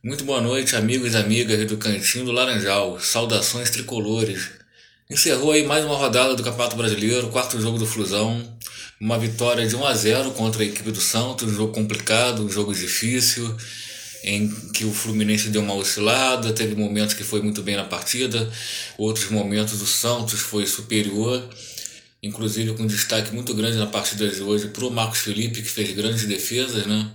Muito boa noite, amigos e amigas do Cantinho do Laranjal. Saudações tricolores. Encerrou aí mais uma rodada do Campeonato Brasileiro, quarto jogo do Flusão. Uma vitória de 1 a 0 contra a equipe do Santos, um jogo complicado, um jogo difícil, em que o Fluminense deu uma oscilada, teve momentos que foi muito bem na partida, outros momentos o Santos foi superior, inclusive com destaque muito grande na partida de hoje para o Marcos Felipe, que fez grandes defesas, né?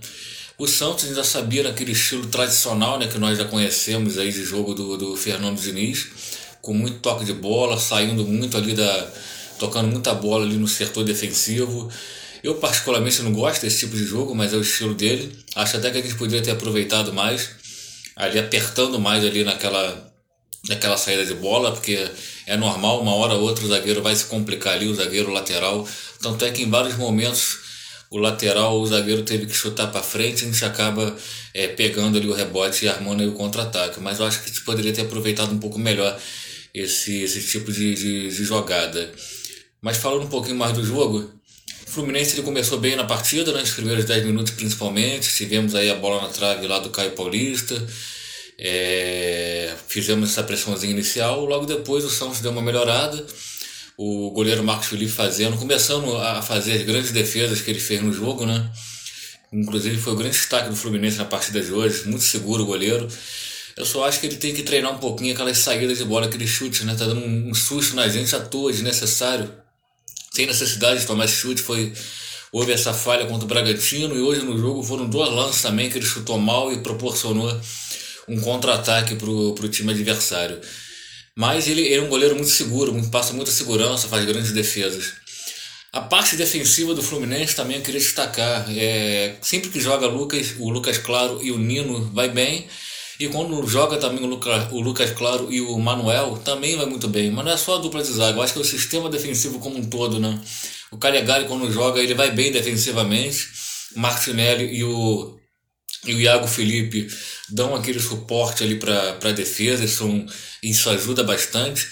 O Santos ainda sabia naquele estilo tradicional né, que nós já conhecemos aí de jogo do, do Fernando Diniz, com muito toque de bola, saindo muito ali da. tocando muita bola ali no setor defensivo. Eu particularmente não gosto desse tipo de jogo, mas é o estilo dele. Acho até que a gente poderia ter aproveitado mais, ali apertando mais ali naquela, naquela saída de bola, porque é normal, uma hora ou outra o zagueiro vai se complicar ali, o zagueiro lateral. Tanto é que em vários momentos o lateral, o zagueiro teve que chutar para frente, a gente acaba é, pegando ali o rebote e armando o contra-ataque. Mas eu acho que a gente poderia ter aproveitado um pouco melhor esse, esse tipo de, de, de jogada. Mas falando um pouquinho mais do jogo, o Fluminense ele começou bem na partida, né, nos primeiros 10 minutos principalmente. Tivemos aí a bola na trave lá do Caio Paulista. É, fizemos essa pressãozinha inicial. Logo depois o Santos deu uma melhorada o goleiro Marcos Felipe fazendo, começando a fazer as grandes defesas que ele fez no jogo, né? Inclusive foi o grande destaque do Fluminense na partida de hoje, muito seguro o goleiro. Eu só acho que ele tem que treinar um pouquinho aquelas saídas de bola, aqueles chutes, né? Tá dando um susto na gente à toa, desnecessário. Sem necessidade de tomar esse chute, foi houve essa falha contra o Bragantino e hoje no jogo foram dois lances também que ele chutou mal e proporcionou um contra-ataque para o time adversário. Mas ele, é um goleiro muito seguro, passa muita segurança, faz grandes defesas. A parte defensiva do Fluminense também eu queria destacar. É, sempre que joga Lucas, o Lucas Claro e o Nino vai bem. E quando joga também o, Luca, o Lucas Claro e o Manuel, também vai muito bem. Mas não é só a dupla de zaga, eu acho que é o sistema defensivo como um todo, né? O Calegari, quando joga, ele vai bem defensivamente. Martinelli e o e o Iago Felipe dão aquele suporte ali para a defesa, isso, isso ajuda bastante.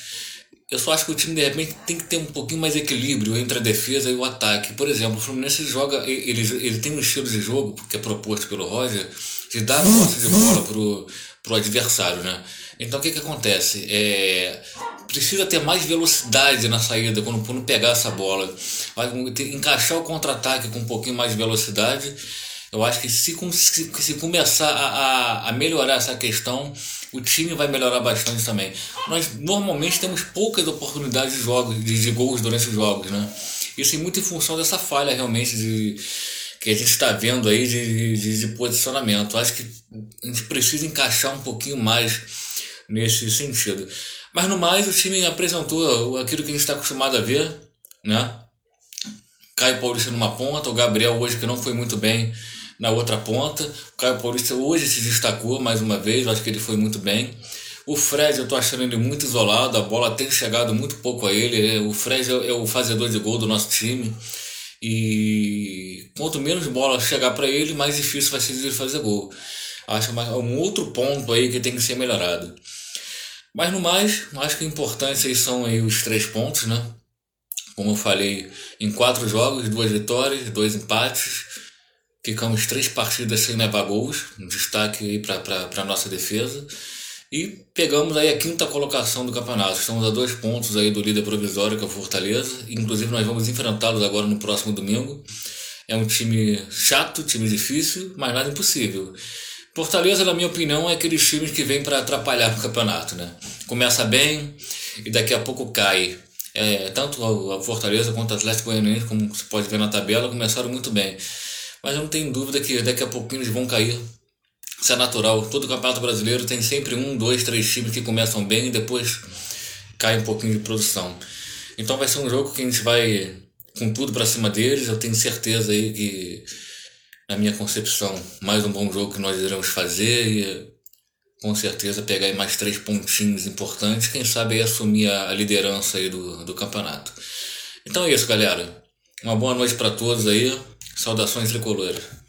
Eu só acho que o time de repente tem que ter um pouquinho mais equilíbrio entre a defesa e o ataque. Por exemplo, o Fluminense joga, ele, ele tem um estilo de jogo que é proposto pelo Roger de dar posse de bola pro, pro adversário, né? Então o que que acontece? É, precisa ter mais velocidade na saída quando, quando pegar essa bola. Vai encaixar o contra-ataque com um pouquinho mais de velocidade eu acho que se, se, se começar a, a, melhorar essa questão, o time vai melhorar bastante também. Nós normalmente temos poucas oportunidades de jogos, de, de gols durante os jogos, né? Isso é muito em função dessa falha realmente de que a gente está vendo aí de, de, de posicionamento. Eu acho que a gente precisa encaixar um pouquinho mais nesse sentido. Mas no mais, o time apresentou aquilo que a gente está acostumado a ver, né? Caio Paulista numa ponta, o Gabriel hoje que não foi muito bem na outra ponta. O Caio Paulista hoje se destacou mais uma vez, acho que ele foi muito bem. O Fred, eu tô achando ele muito isolado, a bola tem chegado muito pouco a ele. O Fred é, é o fazedor de gol do nosso time. E quanto menos bola chegar para ele, mais difícil vai ser ele fazer gol. Acho que é um outro ponto aí que tem que ser melhorado. Mas no mais, acho que o importante aí são aí os três pontos, né? Como eu falei, em quatro jogos, duas vitórias, dois empates Ficamos três partidas sem levar gols, um destaque para a nossa defesa. E pegamos aí a quinta colocação do campeonato. Estamos a dois pontos aí do líder provisório, que é o Fortaleza. Inclusive nós vamos enfrentá-los agora no próximo domingo. É um time chato, time difícil, mas nada impossível. Fortaleza, na minha opinião, é aqueles times que vêm para atrapalhar o campeonato, né? Começa bem e daqui a pouco cai. É, tanto a Fortaleza quanto o Atlético Goianiense, como você pode ver na tabela, começaram muito bem. Mas eu não tenho dúvida que daqui a pouquinho eles vão cair. Isso é natural. Todo campeonato brasileiro tem sempre um, dois, três times que começam bem e depois cai um pouquinho de produção. Então vai ser um jogo que a gente vai com tudo para cima deles. Eu tenho certeza aí que, na minha concepção, mais um bom jogo que nós iremos fazer e com certeza pegar aí mais três pontinhos importantes. Quem sabe aí assumir a liderança aí do, do campeonato. Então é isso, galera. Uma boa noite para todos aí. Saudações tricolores.